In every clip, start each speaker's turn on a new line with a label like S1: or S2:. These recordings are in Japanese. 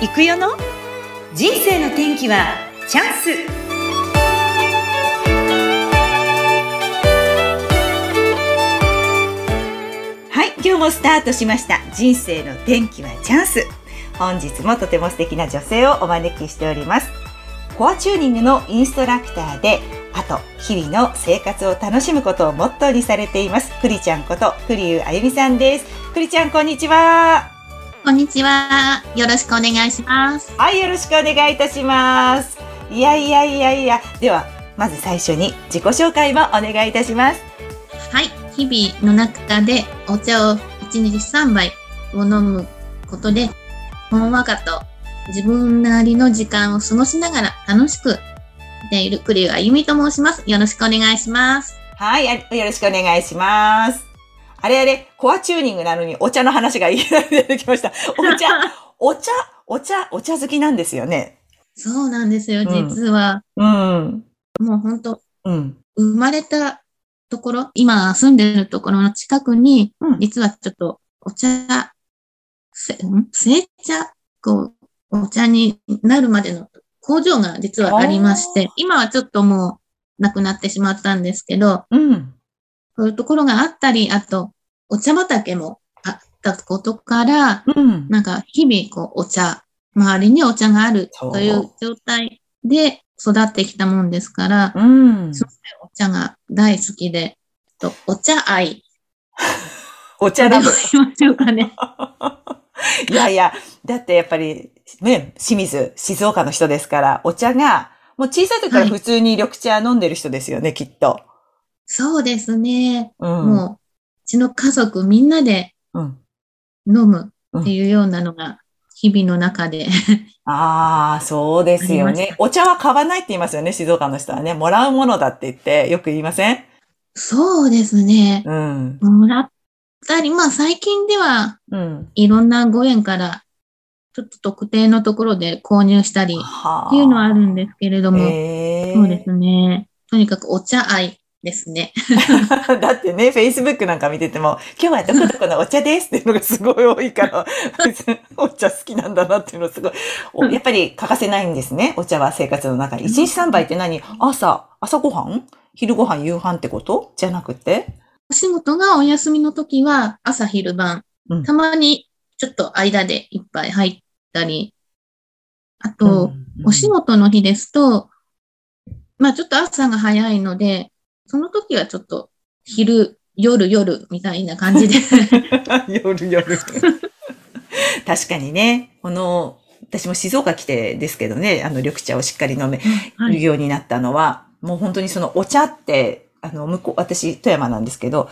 S1: 行くよの？人生の天気はチャンス。はい今日もスタートしました。人生の天気はチャンス。本日もとても素敵な女性をお招きしております。コアチューニングのインストラクターであと日々の生活を楽しむことをモットーにされています。くりちゃんこと栗生あゆみさんです。くりちゃんこんにちは。
S2: こんにちは。よろしくお願いします。
S1: はい、よろしくお願いいたします。いやいやいやいや、では、まず最初に自己紹介もお願いいたします。
S2: はい。日々の中でお茶を1日3杯を飲むことで、ほんわかと自分なりの時間を過ごしながら楽しくしている栗生あゆみと申します。よろしくお願いします。
S1: はい、よろしくお願いします。あれあれ、コアチューニングなのにお茶の話がいきなり出てきました。お茶、お茶、お茶、お茶好きなんですよね。
S2: そうなんですよ。
S1: うん
S2: 実は、
S1: うん。
S2: もう本当
S1: うん。
S2: 生まれたところ、今住んでるところの近くに、
S1: うん。
S2: 実はちょっとお茶、せん？製茶、こう、お茶になるまでの工場が実はありまして、今はちょっともうなくなってしまったんですけど、
S1: うん。
S2: そういうところがあったり、あと、お茶畑もあったことから、
S1: うん。
S2: なんか日々こうお茶、周りにお茶があるという状態で育ってきたもんですから、
S1: うん。
S2: そうお茶が大好きで、とお茶愛。
S1: お茶ラブ。
S2: 言いましょうかね。
S1: いやいや、だってやっぱり、ね、清水、静岡の人ですから、お茶が、もう小さい時から普通に緑茶飲んでる人ですよね、きっと。
S2: そうですね。
S1: うん。
S2: もう、うちの家族みんなで
S1: うん。
S2: 飲むっていうようなのが、日々の中で。
S1: ああ、そうですよ。ねお茶は買わないって言いますよね、静岡の人はね。もらうものだって言って、よく言いません？
S2: そうですね。
S1: うん。
S2: もらったり、まあ最近では
S1: うん。
S2: いろんなご縁から、ちょっと特定のところで購入したりっ
S1: はあ。
S2: ていうのはあるんですけれども、そうですね。とにかくお茶愛ですね。
S1: だってね、Facebook なんか見てても、今日はどこどこのお茶ですっていうのがすごい多いから、お茶好きなんだなっていうのすごい。おやっぱり欠かせないんですね、お茶は生活の中に。一日三杯って何？朝、朝ごはん？昼ごはん、夕飯ってこと？じゃなくて？
S2: お仕事がお休みの時は朝昼晩、
S1: うん。
S2: たまにちょっと間で一杯入ったり、あと、お仕事の日ですと、まあちょっと朝が早いので、その時はちょっと昼、夜、夜みたいな感じで。
S1: 夜夜。確かにね、この、私も静岡来てですけどね、あの緑茶をしっかり飲める
S2: はい、
S1: ようになったのは、もう本当にそのお茶って、あの、向こう、私、富山なんですけど、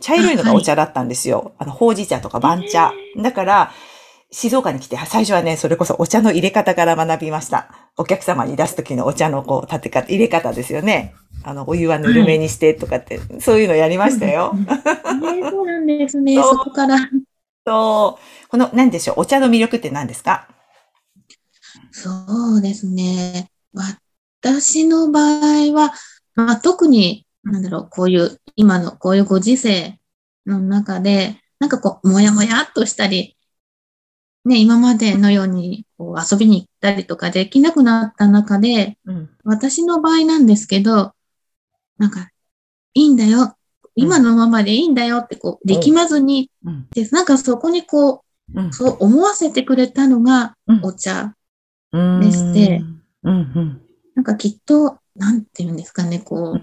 S1: 茶色いのがお茶だったんですよ。あの、ほうじ茶とか番茶。だから、静岡に来て、最初はね、それこそお茶の入れ方から学びました。お客様に出す時のお茶のこう、立て方、入れ方ですよね。あの、お湯はぬるめにしてとかって、そういうのやりましたよ。
S2: ねそうなんですね。
S1: そ
S2: こから。
S1: そう。この、何でしょう、お茶の魅力って何ですか？
S2: そうですね。私の場合は、まあ、特に、なんだろう、こういう、今のこういうご時世の中で、なんかこう、もやもやっとしたり、ね、今までのようにこう遊びに行ったりとかできなくなった中で、
S1: うん。
S2: 私の場合なんですけど、なんか、いいんだよ。今のままでいいんだよって、こう、力まずに、
S1: うん。
S2: でなんかそこにこ
S1: う
S2: そう思わせてくれたのが
S1: うん
S2: お茶。
S1: うん。
S2: でして。なんかきっと、なんていうんですかね、こ
S1: う
S2: う、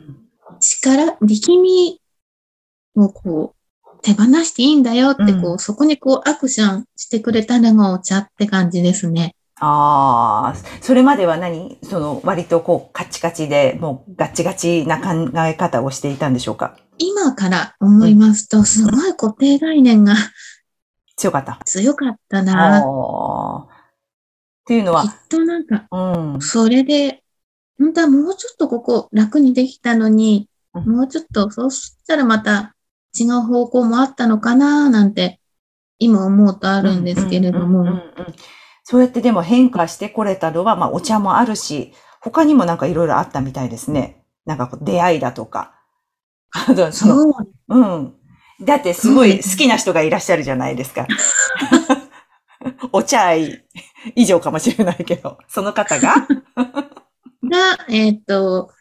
S2: 力、力みをこう、手放していいんだよって、こう、
S1: うん
S2: そこにこう、アクションしてくれたのがお茶って感じですね。
S1: ああ、それまでは何？その、割とこう、カチカチで、もうガチガチな考え方をしていたんでしょうか？
S2: 今から思いますと、すごい固定概念が
S1: 強かった。
S2: 強かったな。
S1: っていうのは
S2: きっ、となんか、
S1: うん。
S2: それで、本当はもうちょっとここ楽にできたのに、
S1: うん
S2: もうちょっと、そうしたらまた違う方向もあったのかななんて、今思うとあるんですけれども。
S1: そうやってでも変化してこれたのは、まあお茶もあるし、他にもなんかいろいろあったみたいですね。なんかこう出会いだとか。あとその
S2: そう
S1: うん。だってすごい好きな人がいらっしゃるじゃないですか。お茶愛。以上かもしれないけど、その方が
S2: が、えっ、と、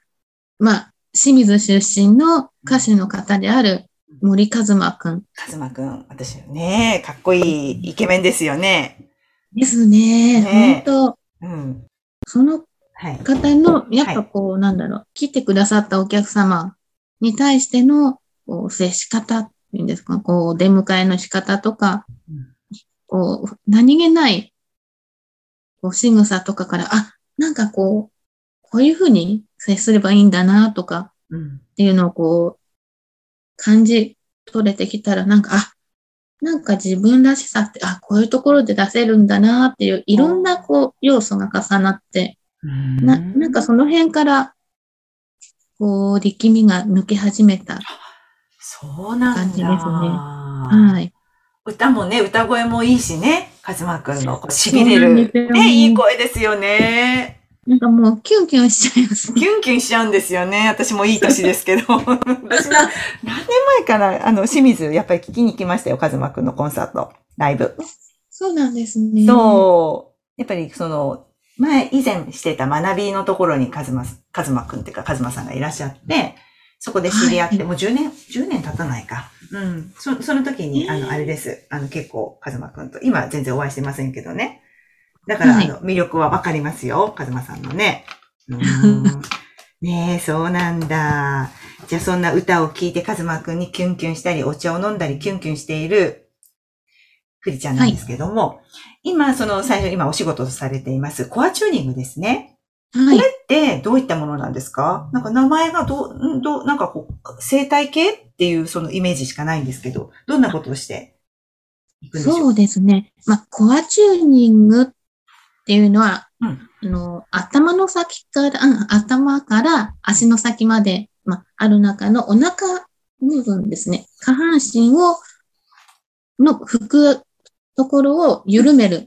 S2: まあ、清水出身の歌手の方である森和馬くん
S1: カズマくん、私ね、かっこいいイケメンですよね。
S2: ですね。
S1: ね
S2: 本当
S1: うん。
S2: その
S1: はい。
S2: 方の、やっぱこう、なんだろう、来てくださったお客様に対しての、こう、接し方っていうんですか、こう、出迎えの仕方とか、
S1: うん
S2: こう、何気ない、こう、仕草とかから、あ、なんかこう、こういうふうに接すればいいんだな、とか
S1: うん。
S2: っていうのをこう、感じ取れてきたら、なんか、あ、なんか自分らしさって、あ、こういうところで出せるんだなっていう、いろんなこう、要素が重なって、な、なんかその辺から、こう、力みが抜け始めた。
S1: そうなんだ。
S2: 感じですねはい。
S1: 歌もね、歌声もいいしね。カズマくんのこう痺れる。
S2: ね、
S1: いい声ですよね。
S2: なんかもう、キュンキュンしちゃいますね。
S1: キュンキュンしちゃうんですよね。私もいい年ですけど。私な、何年前かな、あの、清水、やっぱり聞きに行きましたよ。カズマくんのコンサート、ライブ。
S2: そうなんですね。
S1: そう。やっぱりその、前、以前してた学びのところにカズマ、カズマくんっていうか、カズマさんがいらっしゃって、そこで知り合って、
S2: はい
S1: もう10年、10年経たないか。うん。そその時に、あの、あれです。あの、結構、カズマくんと、今は全然お会いしてませんけどね。だから、
S2: はい
S1: あの、魅力はわかりますよ。カズマさんのね。うーんねえ、そうなんだ。じゃあ、そんな歌を聴いて、カズマくんにキュンキュンしたり、お茶を飲んだり、キュンキュンしている、クリちゃんなんですけども、今、その、最初、今お仕事とされています、コアチューニングですね。
S2: はい。
S1: で、どういったものなんですか？なんか名前がどう、んどう、なんかこう、生態系っていうそのイメージしかないんですけど、どんなことをしていくんでしょう？
S2: そうですね。まあ、コアチューニングっていうのは、
S1: うん
S2: あの、頭の先から、うん、頭から足の先まで、まあ、ある中のお腹部分ですね。下半身を、の拭くところを緩めるっ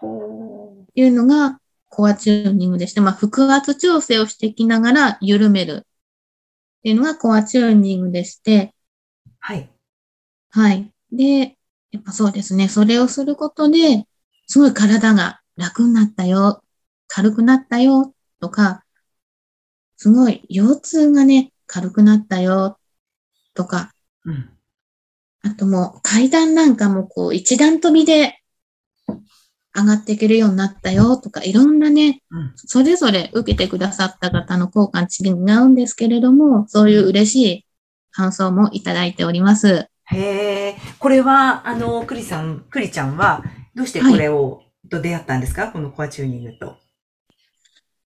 S1: ほ
S2: ていうのがコアチューニングでして、まあ、腹圧調整をしていきながら緩めるっていうのがコアチューニングでして、
S1: はい。
S2: はい。で、やっぱそうですね。それをすることで、すごい体が楽になったよ、軽くなったよ、とか、すごい腰痛がね、軽くなったよ、とか、
S1: うん。
S2: あともう階段なんかもこう一段飛びで上がっていけるようになったよ、とか、いろんなね、
S1: うん。
S2: それぞれ受けてくださった方の効果違うんですけれども、そういう嬉しい感想もいただいております。
S1: へえ。これは、あの、クリさん、クリちゃんは、どうしてこれを、と出会ったんですか？このコアチューニングと。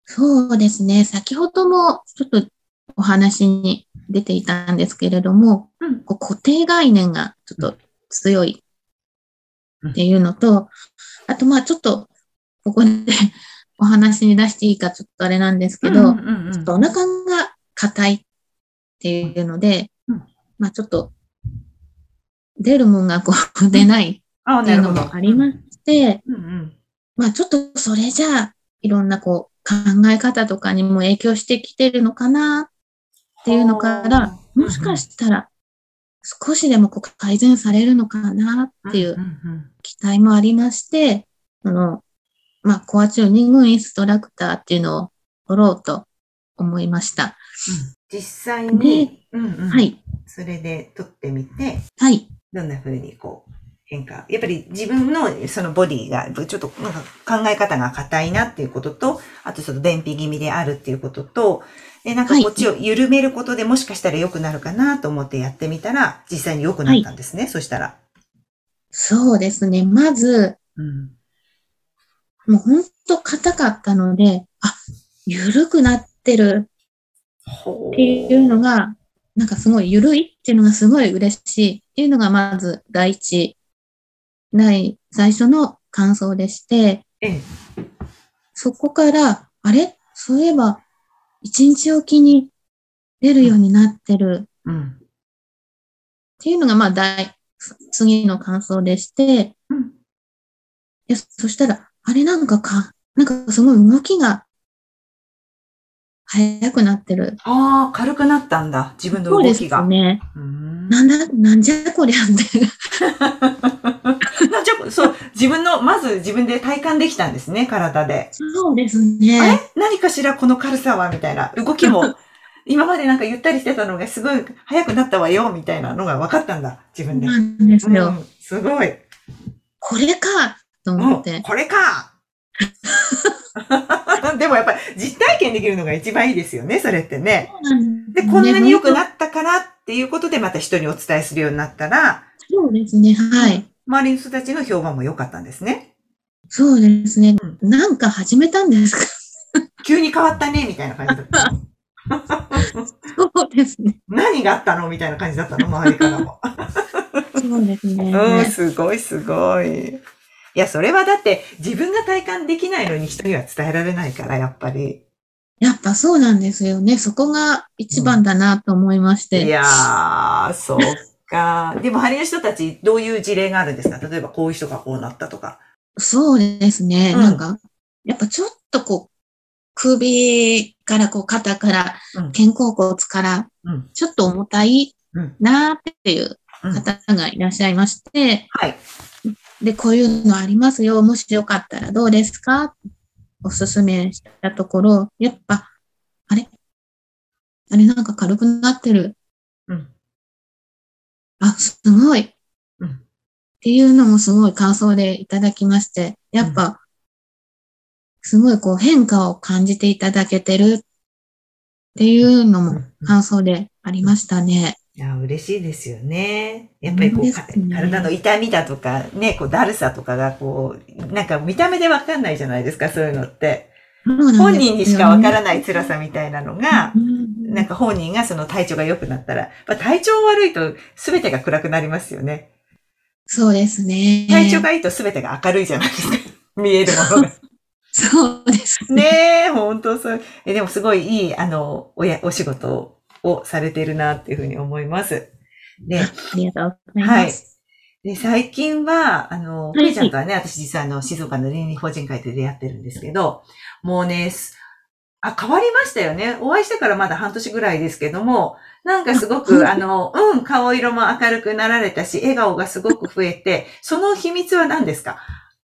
S2: そうですね。先ほどもちょっとお話に出ていたんですけれども、
S1: うん。
S2: こう固定概念がちょっと強いっていうのと、あとまあちょっとここでお話に出していいかちょっとあれなんですけど、
S1: うんうんうん
S2: ちょっとお腹が硬いっていうので、
S1: うん
S2: まあちょっと出るもんがこう出ない
S1: あ
S2: っていうのもありまして、
S1: うんうん。
S2: まあちょっとそれじゃあ、いろんなこう考え方とかにも影響してきてるのかなっていうのから、もしかしたら少しでもこう改善されるのかなっていう
S1: んん
S2: 期待もありまして、その、まあコアチューニングインストラクターっていうのを取ろうと思いました。
S1: 実際に、うんうん
S2: はい。
S1: それで撮ってみて、
S2: はい。
S1: どんな風にこう変化。やっぱり自分のそのボディがちょっとなんか考え方が硬いなっていうことと、あとちょっと便秘気味であるっていうことと、で、なんかこっちを緩めることでもしかしたら良くなるかなと思ってやってみたら、実際に良くなったんですね。そしたら。
S2: そうですね。まず、
S1: うん。
S2: もう本当硬かったので、あ、緩くなってる
S1: ほ
S2: っていうのが、なんかすごい緩いっていうのがすごい嬉しいっていうのがまず第一、第、最初の感想でして、
S1: ええ。
S2: そこから、あれ？そういえば、一日おきに出るようになってる
S1: うん。
S2: っていうのがまあ第、次の感想でして、
S1: うん。
S2: でそしたら、あれ？なんかか、なんかすごい動きが速くなってる。
S1: ああ、軽くなったんだ。自分の
S2: そうです
S1: 動きが。
S2: ね。
S1: うーん
S2: なんだ、なんじゃこりゃって。
S1: なんじゃこそう、自分の、まず自分で体感できたんですね、体で。
S2: そうです
S1: あれ？
S2: ね。
S1: 何かしらこの軽さは？みたいな。動きも、今までなんかゆったりしてたのがすごい速くなったわよ、みたいなのが分かったんだ、自分で。
S2: なんですよ。
S1: うん、すごい。
S2: これかと思って。
S1: うんこれか でもやっぱり実体験できるのが一番いいですよね、それってね。で、こんなに良くな
S2: 本
S1: ったからっていうことでまた人にお伝えするようになったら、
S2: 当そうですね。はい。
S1: 周りの人たちの評判も良かったんですね。
S2: そうですね
S1: う。
S2: なんか始めたんですか？
S1: 急に変わったね、みたいな感じだった。
S2: そうですね。
S1: 何があったの？みたいな感じだったの、周りからも。
S2: そうですね。
S1: うん、すごいすごい。いや、それはだって自分が体感できないのに人には伝えられないから、やっぱり。
S2: やっぱそうなんですよね。そこが一番だなと思いまして。
S1: いやー、そうか。でも、ハリの人たち、どういう事例があるんですか？例えば、こういう人がこうなったとか。
S2: そうですね。
S1: うん
S2: なんか、やっぱちょっとこう、首からこう肩から
S1: うん、
S2: 肩甲骨から
S1: うん、
S2: ちょっと重たい
S1: うん
S2: なーっていう
S1: うん。
S2: 方がいらっしゃいまして、
S1: はい。
S2: で、こういうのありますよ。もしよかったらどうですか？おすすめしたところ、やっぱ、あれ？あれなんか軽くなってる。
S1: うん。
S2: あ、すごい。
S1: うん
S2: っていうのもすごい感想でいただきまして、やっぱ、すごいこう変化を感じていただけてるっていうのも感想でありましたね。
S1: いや、嬉しいですよね。やっぱりこう、
S2: ね
S1: 体の痛みだとか、ね、こう、だるさとかがこう、なんか見た目でわかんないじゃないですか、そういうのって。本人にしかわから
S2: い
S1: ない辛さみたいなのが、なんか本人がその体調が良くなったら、まあ、体調悪いと全てが暗くなりますよね。
S2: そうですね。
S1: 体調がいいと全てが明るいじゃないですか。見えるものが。
S2: そうですね。
S1: ねえ、本当そう。え、でもすごいいい、あの、おや、お仕事をされてるなっていうふうに思います。で、
S2: ありがとうござい
S1: はい
S2: ます。。
S1: で、最近は、あの、
S2: い
S1: ふみちゃんとはね、私実はあの、静岡の倫理法人会で出会ってるんですけど、もうね、すあ、変わりましたよね。お会いしてからまだ半年ぐらいですけども、なんかすごく、あの、うん、顔色も明るくなられたし、笑顔がすごく増えて、その秘密は何ですか？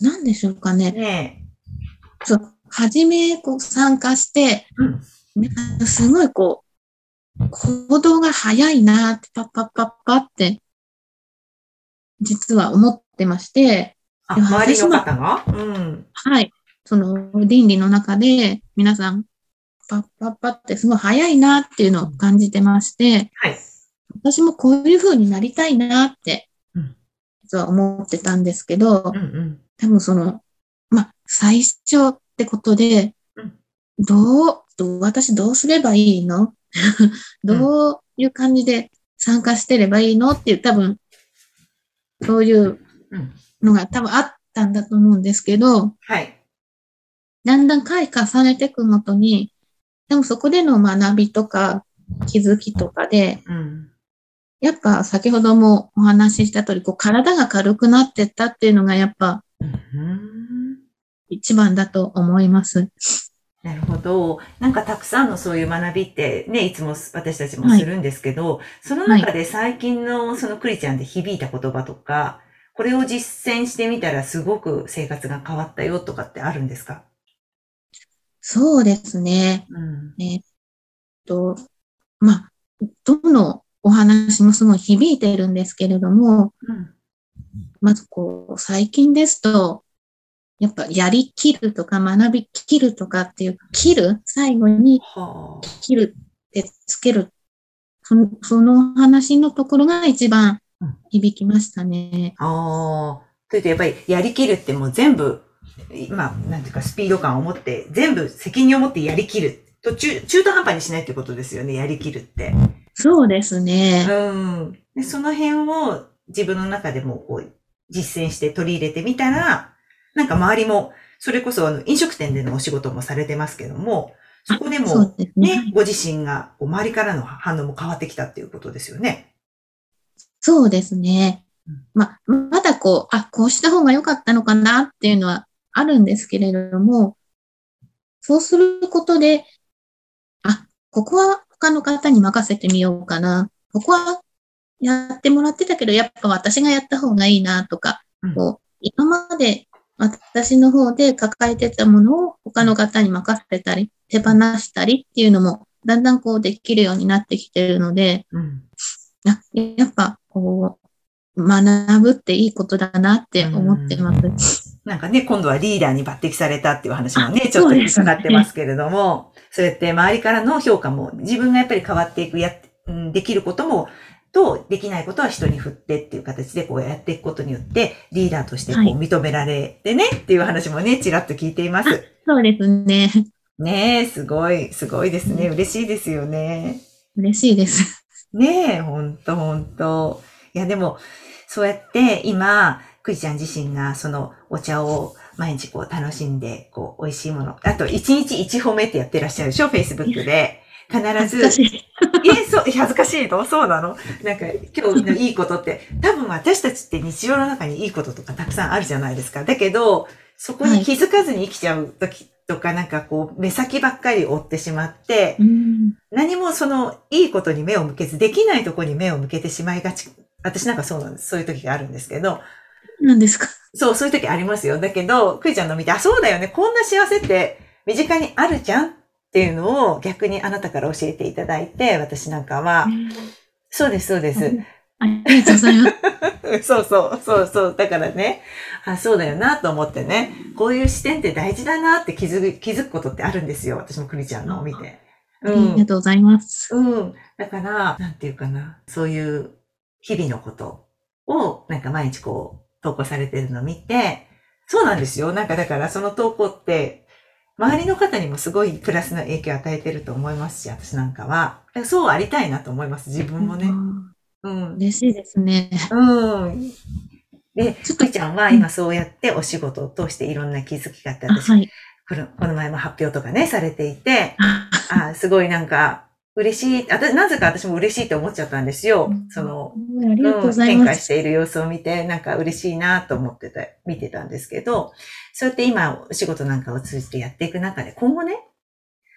S2: な、なんでしょうかね。
S1: ね
S2: そう、はじめ、こう、参加して、
S1: え。うん。
S2: すごいこう、行動が早いなって、パッパッパッパって、実は思ってまして、
S1: あ、周りの方が？うん。
S2: はい。その倫理の中で、皆さん、パッパッパってすごい早いなっていうのを感じてまして、
S1: はい。
S2: 私もこういう風になりたいなって
S1: うん、
S2: 実は思ってたんですけど
S1: うん、うん。
S2: 多分その、まあ、最初ってことで
S1: うん、
S2: どう、どう、私どうすればいいの？どういう感じで参加してればいいの？っていう多分、そういう
S1: うん。
S2: のが多分あったんだと思うんですけど、
S1: はい。
S2: だんだん回重ねていくごとに、でもそこでの学びとか気づきとかで、
S1: うん。
S2: やっぱ先ほどもお話しした通り、こう体が軽くなってったっていうのがやっぱ
S1: うん。
S2: 一番だと思います。
S1: なるほど。なんかたくさんのそういう学びってね、いつも私たちもするんですけど、その中で最近のそのクリちゃんで響いた言葉とか、これを実践してみたらすごく生活が変わったよとかってあるんですか？
S2: そうですね。
S1: うん。
S2: えっと、まあ、どのお話もすごい響いてるんですけれども、
S1: うん。
S2: まずこう、最近ですと、やっぱやりきるとか学びきるとかっていう、切る最後に
S1: はあ。
S2: 切るってつける。そのその話のところが一番
S1: うん
S2: 響きましたね。
S1: ああ。それとやっぱりやりきるってもう全部、まあ、なんていうかスピード感を持って、全部責任を持ってやりきる。途中、中途半端にしないってことですよね、やりきるって。
S2: そうですね。
S1: うん。で、その辺を自分の中でもこう、実践して取り入れてみたら、なんか周りも、それこそあの飲食店でのお仕事もされてますけども、そこでも、
S2: ね。
S1: ね、ご自身が、周りからの反応も変わってきたっていうことですよね。
S2: そうですね
S1: うん。
S2: まあ、まだこう、あ、こうした方が良かったのかなっていうのはあるんですけれども、そうすることで、あ、ここは他の方に任せてみようかな。ここはやってもらってたけど、やっぱ私がやった方がいいなとか、
S1: うん
S2: こう、今まで私の方で抱えてたものを他の方に任せたり、手放したりっていうのも、だんだんこうできるようになってきてるので、
S1: うん。
S2: あやっぱこう、学ぶっていいことだなって思ってます。
S1: なんかね、今度はリーダーに抜擢されたっていう話もね、
S2: あ
S1: ちょっと伺ってますけれども、そうやって周りからの評価も自分がやっぱり変わっていく、やできることも、と、できないことは人に振ってっていう形でこうやっていくことによって、リーダーとしてこう
S2: はい
S1: 認められてね、っていう話もね、ちらっと聞いています。
S2: そうですね。
S1: ねえ、すごい、すごいですね。嬉しいですよね。
S2: 嬉しいです。
S1: ねえ、ほんとほんと。いや、でも、そうやって今、くいちゃん自身がそのお茶を毎日こう楽しんで、こう美味しいもの。あと、一日一褒めってやってらっしゃるでしょ ?Facebook で。必ず。
S2: 難しい。
S1: え、そう、恥ずかしいの？そうなの？なんか、今日のいいことって、多分私たちって日常の中にいいこととかたくさんあるじゃないですか。だけど、そこに気づかずに生きちゃう時とか、なんかこう、目先ばっかり追ってしまって、
S2: うん
S1: 何もその、いいことに目を向けず、できないところに目を向けてしまいがち。私なんかそうなんです。そういう時があるんですけど、
S2: 何ですか？
S1: そう、そういう時ありますよ。だけど、くいちゃんの見て、あ、そうだよね。こんな幸せって身近にあるじゃんっていうのを逆にあなたから教えていただいて、私なんかは、そうです、そうです。
S2: ありがとうございます。
S1: そうそう、そうそう。だからね、あ、そうだよなと思ってね、こういう視点って大事だなって気づく、気づくことってあるんですよ。私もくりちゃんのを見て。
S2: ありがとうございます。
S1: うん。だから、なんていうかな、そういう日々のことを、なんか毎日こう、投稿されてるのを見て、そうなんですよ。なんかだからその投稿って、周りの方にもすごいプラスの影響を与えてると思いますし、私なんかは。そうありたいなと思います。自分もね。
S2: うん
S1: うん。
S2: 嬉しいですね。
S1: うん。で、
S2: ちょっと
S1: くいちゃんは今そうやってお仕事を通していろんな気づきがあって、
S2: あ
S1: 私、
S2: はい。
S1: このこの前も発表とかね、されていて、
S2: あ
S1: あすごいなんか、嬉しい。なぜか私も嬉しいって思っちゃったんですよ。その、
S2: ありがとうござい
S1: 変
S2: ます。
S1: 化している様子を見て、なんか嬉しいなと思ってた、見てたんですけど、そうやって今、お仕事なんかを通じてやっていく中で、今後ね、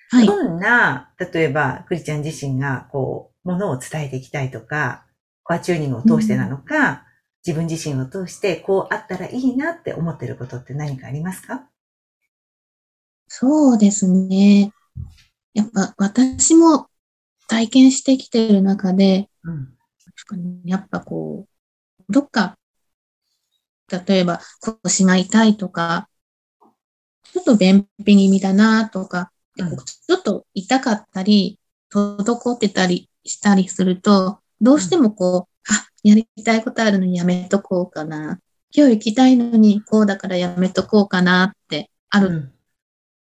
S2: はい。
S1: どんな、例えば、クリちゃん自身が、こう、ものを伝えていきたいとか、コアチューニングを通してなのか、自分自身を通して、こうあったらいいなって思ってることって何かありますか？
S2: そうですね。やっぱ私も体験してきてる中で、
S1: うん。
S2: やっぱこう、どっか、例えば腰が痛いとか、ちょっと便秘気味だなとか、で
S1: うん
S2: ちょっと痛かったり、滞ってたりしたりすると、どうしてもこう、あ、やりたいことあるのにやめとこうかな。今日行きたいのにこうだからやめとこうかなってある
S1: うん。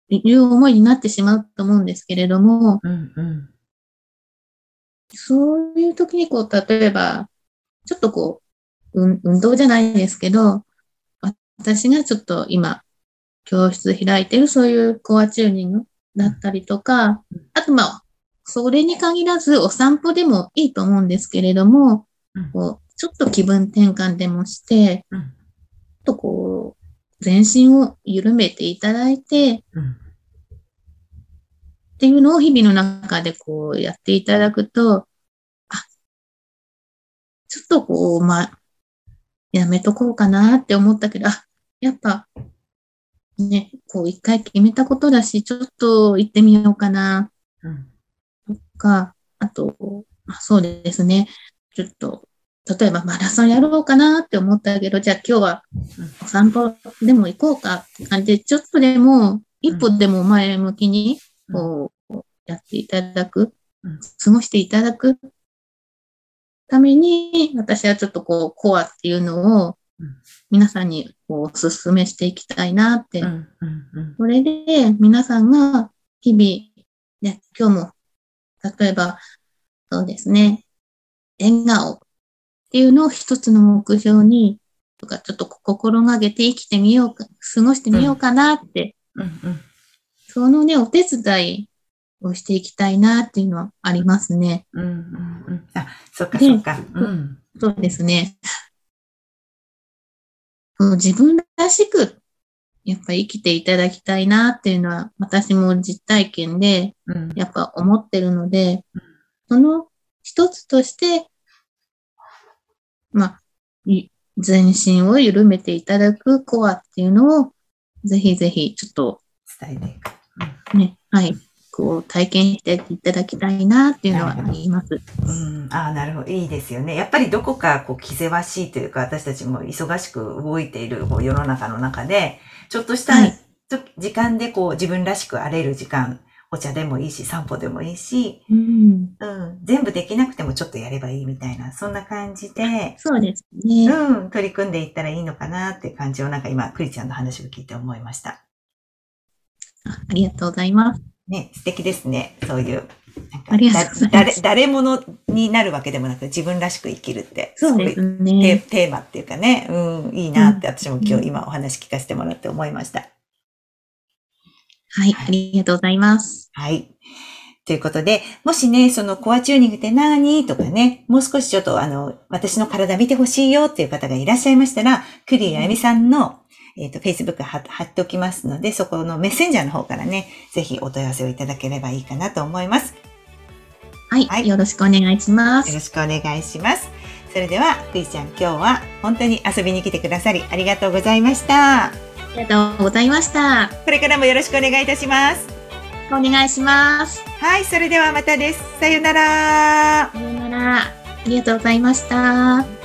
S2: いう思いになってしまうと思うんですけれども、
S1: うん。うん。
S2: そういう時にこう、例えば、ちょっとこう、うん運動じゃないですけど、私がちょっと今、教室開いてるそういうコアチューニングだったりとか、あとまあ、それに限らずお散歩でもいいと思うんですけれども、
S1: うん
S2: こうちょっと気分転換でもして、
S1: うん。
S2: ちょっとこう、全身を緩めていただいて、
S1: うん。
S2: っていうのを日々の中でこうやっていただくと、あ、ちょっとこう、まあ、やめとこうかなって思ったけど、あ、やっぱ、ね、こう一回決めたことだし、ちょっと行ってみようかな、
S1: うん。
S2: とか、あと、あそうですね、ちょっと、例えばマラソンやろうかなって思ったけど、じゃあ今日はお散歩でも行こうかって感じで、ちょっとでも、一歩でも前向きに、こう、やっていただく
S1: うん、
S2: 過ごしていただくために、私はちょっとこう、コアっていうのを
S1: うん、
S2: 皆さんにこうお勧めしていきたいなって。
S1: うん。うん。
S2: それで、皆さんが日々、ね、今日も、例えば、そうですね、笑顔っていうのを一つの目標に、とか、ちょっと心がけて生きてみようか、過ごしてみようかなって、
S1: うん。うん。
S2: そのね、お手伝いをしていきたいなっていうのはありますね。
S1: うん。うん。あ、そっか
S2: で
S1: そっか。うん。
S2: そうですね。自分らしく、やっぱ生きていただきたいなっていうのは、私も実体験で、
S1: うん。
S2: やっぱ思ってるので、その一つとして、まあ、い全身を緩めていただくコアっていうのを、ぜひぜひ、ちょっと
S1: 伝えていく。
S2: ね、はい、こう、体験していただきたいなっていうのはあります。
S1: うん、ああ、なるほど。いいですよね。やっぱりどこか、こう、気ぜわしいというか、私たちも忙しく動いているこう世の中の中で、ちょっとした、
S2: はい
S1: と時間でこう、自分らしく荒れる時間、お茶でもいいし、散歩でもいいし、
S2: うん、
S1: うん、全部できなくてもちょっとやればいいみたいな、そんな感じで、
S2: そうですね。
S1: うん、取り組んでいったらいいのかなって感じをなんか今、クリちゃんの話を聞いて思いました。
S2: あありがとうございます。
S1: ね、素敵ですね。そういう。
S2: ありがとうございます
S1: だ誰、誰者になるわけでもなく自分らしく生きるって。
S2: そうです
S1: ごいテ
S2: ね。
S1: テーマっていうかね、うん、いいなって私も今
S2: うん
S1: 日今お話聞かせてもらって思いました。
S2: はい、ありがとうございます。
S1: はい。ということで、もしね、そのコアチューニングって何？とかね、もう少しちょっとあの、私の体見てほしいよっていう方がいらっしゃいましたら、クリーあやみさんの、えっ、と、Facebook 貼貼っておきますので、そこのメッセンジャーの方からね、ぜひお問い合わせをいただければいいかなと思います。
S2: はい、
S1: はい
S2: よろしくお願いします。
S1: よろしくお願いします。それでは、クリちゃん今日は本当に遊びに来てくださりありがとうございました。
S2: ありがとうございました。
S1: これからもよろしくお願いいたします。
S2: お願いします。
S1: はい、それではまたです。さよなら。
S2: さようなら。ありがとうございました。